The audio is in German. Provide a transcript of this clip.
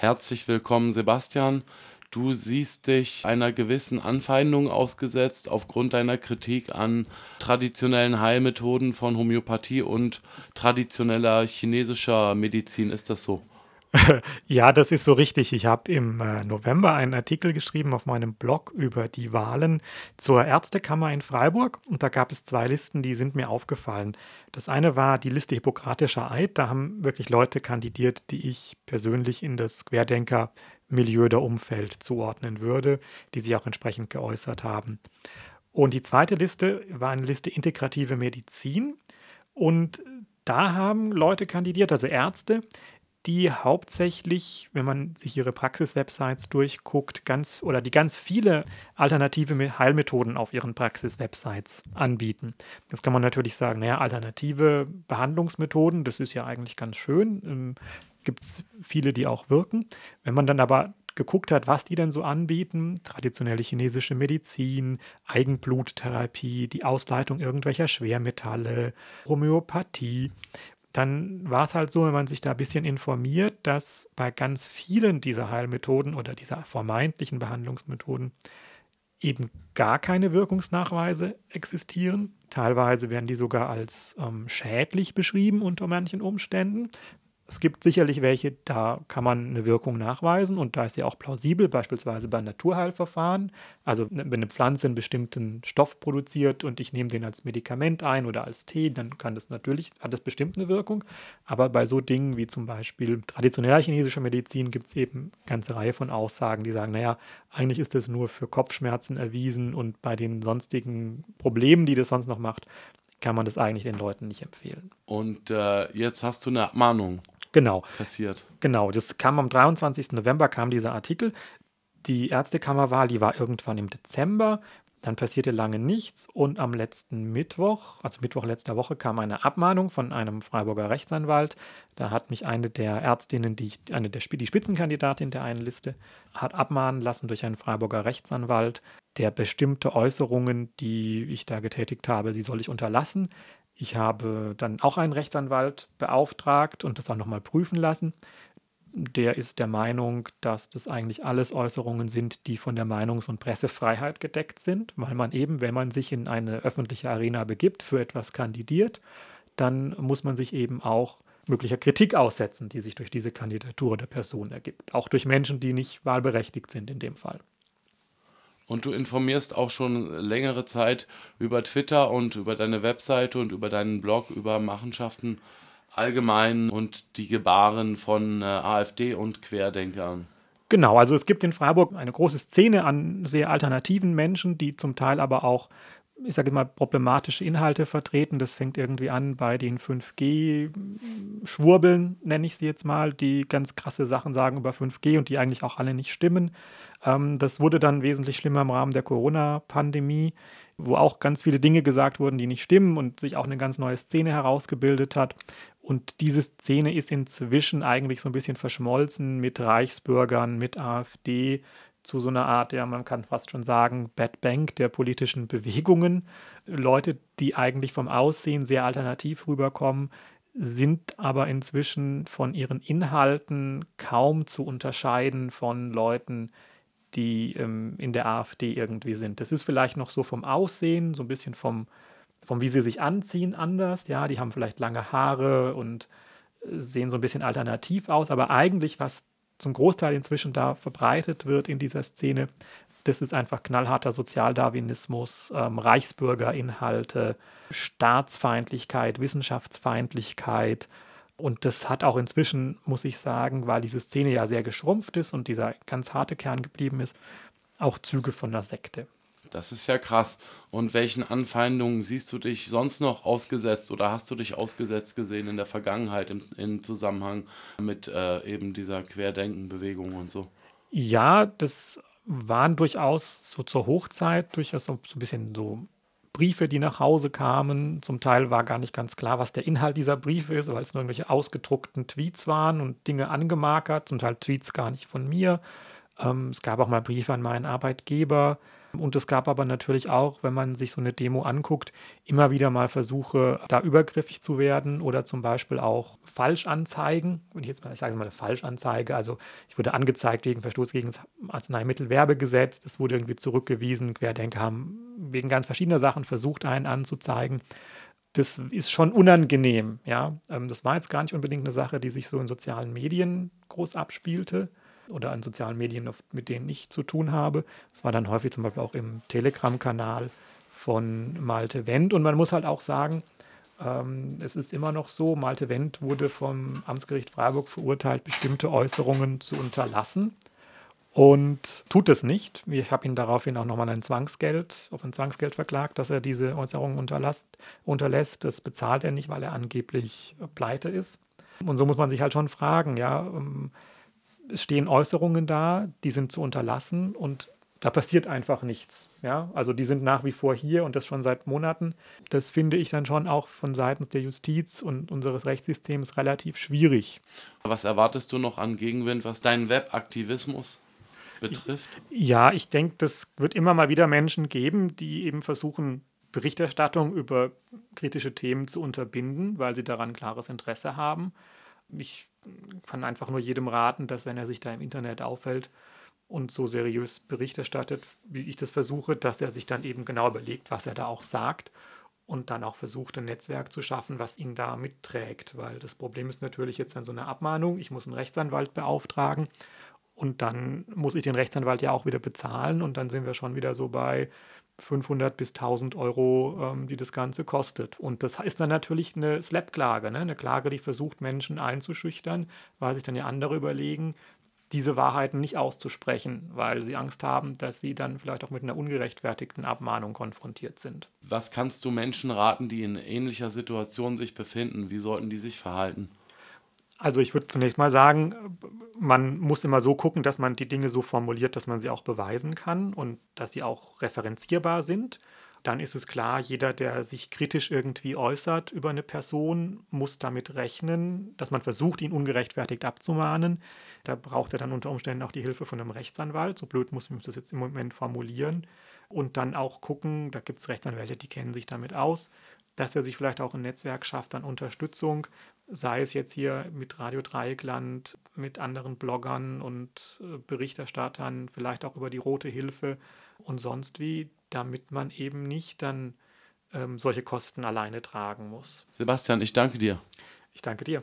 Herzlich willkommen, Sebastian. Du siehst dich einer gewissen Anfeindung ausgesetzt aufgrund deiner Kritik an traditionellen Heilmethoden von Homöopathie und traditioneller chinesischer Medizin. Ist das so? Ja, das ist so richtig. Ich habe im äh, November einen Artikel geschrieben auf meinem Blog über die Wahlen zur Ärztekammer in Freiburg und da gab es zwei Listen, die sind mir aufgefallen. Das eine war die Liste Hippokratischer Eid. Da haben wirklich Leute kandidiert, die ich persönlich in das Querdenker-Milieu der Umfeld zuordnen würde, die sich auch entsprechend geäußert haben. Und die zweite Liste war eine Liste Integrative Medizin und da haben Leute kandidiert, also Ärzte, die hauptsächlich, wenn man sich ihre Praxis-Websites durchguckt, ganz oder die ganz viele alternative Heilmethoden auf ihren Praxis-Websites anbieten. Jetzt kann man natürlich sagen, naja, alternative Behandlungsmethoden, das ist ja eigentlich ganz schön. Ähm, Gibt es viele, die auch wirken. Wenn man dann aber geguckt hat, was die denn so anbieten, traditionelle chinesische Medizin, Eigenbluttherapie, die Ausleitung irgendwelcher Schwermetalle, Homöopathie, dann war es halt so, wenn man sich da ein bisschen informiert, dass bei ganz vielen dieser Heilmethoden oder dieser vermeintlichen Behandlungsmethoden eben gar keine Wirkungsnachweise existieren. Teilweise werden die sogar als ähm, schädlich beschrieben unter manchen Umständen. Es gibt sicherlich welche, da kann man eine Wirkung nachweisen und da ist ja auch plausibel, beispielsweise bei Naturheilverfahren. Also ne, wenn eine Pflanze einen bestimmten Stoff produziert und ich nehme den als Medikament ein oder als Tee, dann kann das natürlich, hat das bestimmt eine Wirkung. Aber bei so Dingen wie zum Beispiel traditioneller chinesischer Medizin gibt es eben eine ganze Reihe von Aussagen, die sagen, naja, eigentlich ist das nur für Kopfschmerzen erwiesen und bei den sonstigen Problemen, die das sonst noch macht, kann man das eigentlich den Leuten nicht empfehlen. Und äh, jetzt hast du eine Abmahnung genau. kassiert. Genau, das kam am 23. November, kam dieser Artikel. Die Ärztekammerwahl, die war irgendwann im Dezember. Dann passierte lange nichts und am letzten Mittwoch, also Mittwoch letzter Woche, kam eine Abmahnung von einem Freiburger Rechtsanwalt. Da hat mich eine der Ärztinnen, die ich, eine der die Spitzenkandidatin der einen Liste, hat abmahnen lassen durch einen Freiburger Rechtsanwalt, der bestimmte Äußerungen, die ich da getätigt habe, sie soll ich unterlassen. Ich habe dann auch einen Rechtsanwalt beauftragt und das auch nochmal prüfen lassen. Der ist der Meinung, dass das eigentlich alles Äußerungen sind, die von der Meinungs- und Pressefreiheit gedeckt sind, weil man eben, wenn man sich in eine öffentliche Arena begibt, für etwas kandidiert, dann muss man sich eben auch möglicher Kritik aussetzen, die sich durch diese Kandidatur der Person ergibt. Auch durch Menschen, die nicht wahlberechtigt sind in dem Fall. Und du informierst auch schon längere Zeit über Twitter und über deine Webseite und über deinen Blog über Machenschaften allgemein und die Gebaren von äh, AfD und Querdenkern. Genau, also es gibt in Freiburg eine große Szene an sehr alternativen Menschen, die zum Teil aber auch, ich sage mal, problematische Inhalte vertreten. Das fängt irgendwie an bei den 5G-Schwurbeln, nenne ich sie jetzt mal, die ganz krasse Sachen sagen über 5G und die eigentlich auch alle nicht stimmen. Ähm, das wurde dann wesentlich schlimmer im Rahmen der Corona-Pandemie, wo auch ganz viele Dinge gesagt wurden, die nicht stimmen und sich auch eine ganz neue Szene herausgebildet hat. Und diese Szene ist inzwischen eigentlich so ein bisschen verschmolzen mit Reichsbürgern, mit AfD, zu so einer Art, ja, man kann fast schon sagen, Bad Bank der politischen Bewegungen. Leute, die eigentlich vom Aussehen sehr alternativ rüberkommen, sind aber inzwischen von ihren Inhalten kaum zu unterscheiden von Leuten, die ähm, in der AfD irgendwie sind. Das ist vielleicht noch so vom Aussehen, so ein bisschen vom, vom wie sie sich anziehen anders. Ja, die haben vielleicht lange Haare und äh, sehen so ein bisschen alternativ aus, aber eigentlich, was zum Großteil inzwischen da verbreitet wird in dieser Szene, das ist einfach knallharter Sozialdarwinismus, ähm, Reichsbürgerinhalte, Staatsfeindlichkeit, Wissenschaftsfeindlichkeit, und das hat auch inzwischen, muss ich sagen, weil diese Szene ja sehr geschrumpft ist und dieser ganz harte Kern geblieben ist, auch Züge von einer Sekte. Das ist ja krass. Und welchen Anfeindungen siehst du dich sonst noch ausgesetzt oder hast du dich ausgesetzt gesehen in der Vergangenheit im, im Zusammenhang mit äh, eben dieser Querdenkenbewegung und so? Ja, das waren durchaus so zur Hochzeit durchaus so, ein bisschen so Briefe, die nach Hause kamen. Zum Teil war gar nicht ganz klar, was der Inhalt dieser Briefe ist, weil es nur irgendwelche ausgedruckten Tweets waren und Dinge angemarkert, zum Teil Tweets gar nicht von mir. Ähm, es gab auch mal Briefe an meinen Arbeitgeber. Und es gab aber natürlich auch, wenn man sich so eine Demo anguckt, immer wieder mal Versuche, da übergriffig zu werden oder zum Beispiel auch Falschanzeigen. Ich jetzt mal, ich sage es mal, eine Falschanzeige, also ich wurde angezeigt wegen Verstoß gegen das Arzneimittelwerbegesetz, es wurde irgendwie zurückgewiesen, Querdenker haben wegen ganz verschiedener Sachen versucht, einen anzuzeigen. Das ist schon unangenehm, ja. Ähm, das war jetzt gar nicht unbedingt eine Sache, die sich so in sozialen Medien groß abspielte oder an sozialen Medien, mit denen ich zu tun habe. Das war dann häufig zum Beispiel auch im Telegram-Kanal von Malte Wendt. Und man muss halt auch sagen, ähm, es ist immer noch so, Malte Wendt wurde vom Amtsgericht Freiburg verurteilt, bestimmte Äußerungen zu unterlassen und tut es nicht. Ich habe ihn daraufhin auch nochmal ein Zwangsgeld, auf ein Zwangsgeld verklagt, dass er diese Äußerungen unterlässt. Das bezahlt er nicht, weil er angeblich pleite ist. Und so muss man sich halt schon fragen, ja, ähm, es stehen Äußerungen da, die sind zu unterlassen und da passiert einfach nichts. Ja? Also die sind nach wie vor hier und das schon seit Monaten. Das finde ich dann schon auch von Seiten der Justiz und unseres Rechtssystems relativ schwierig. Was erwartest du noch an Gegenwind, was deinen Webaktivismus betrifft? Ja, ich denke, das wird immer mal wieder Menschen geben, die eben versuchen, Berichterstattung über kritische Themen zu unterbinden, weil sie daran klares Interesse haben. Ich kann einfach nur jedem raten, dass wenn er sich da im Internet aufhält und so seriös Bericht erstattet, wie ich das versuche, dass er sich dann eben genau überlegt, was er da auch sagt und dann auch versucht, ein Netzwerk zu schaffen, was ihn da mitträgt. Weil das Problem ist natürlich jetzt dann so eine Abmahnung, ich muss einen Rechtsanwalt beauftragen und dann muss ich den Rechtsanwalt ja auch wieder bezahlen und dann sind wir schon wieder so bei 500 bis 1000 Euro, ähm, die das Ganze kostet. Und das ist dann natürlich eine Slap-Klage, ne? eine Klage, die versucht, Menschen einzuschüchtern, weil sich dann ja andere überlegen, diese Wahrheiten nicht auszusprechen, weil sie Angst haben, dass sie dann vielleicht auch mit einer ungerechtfertigten Abmahnung konfrontiert sind. Was kannst du Menschen raten, die in ähnlicher Situation sich befinden? Wie sollten die sich verhalten? Also ich würde zunächst mal sagen, man muss immer so gucken, dass man die Dinge so formuliert, dass man sie auch beweisen kann und dass sie auch referenzierbar sind. Dann ist es klar, jeder, der sich kritisch irgendwie äußert über eine Person, muss damit rechnen, dass man versucht, ihn ungerechtfertigt abzumahnen. Da braucht er dann unter Umständen auch die Hilfe von einem Rechtsanwalt. So blöd muss man das jetzt im Moment formulieren. Und dann auch gucken, da gibt es Rechtsanwälte, die kennen sich damit aus, dass er sich vielleicht auch ein Netzwerk schafft an Unterstützung, sei es jetzt hier mit Radio Dreieckland, mit anderen Bloggern und äh, Berichterstattern, vielleicht auch über die Rote Hilfe und sonst wie, damit man eben nicht dann ähm, solche Kosten alleine tragen muss. Sebastian, ich danke dir. Ich danke dir.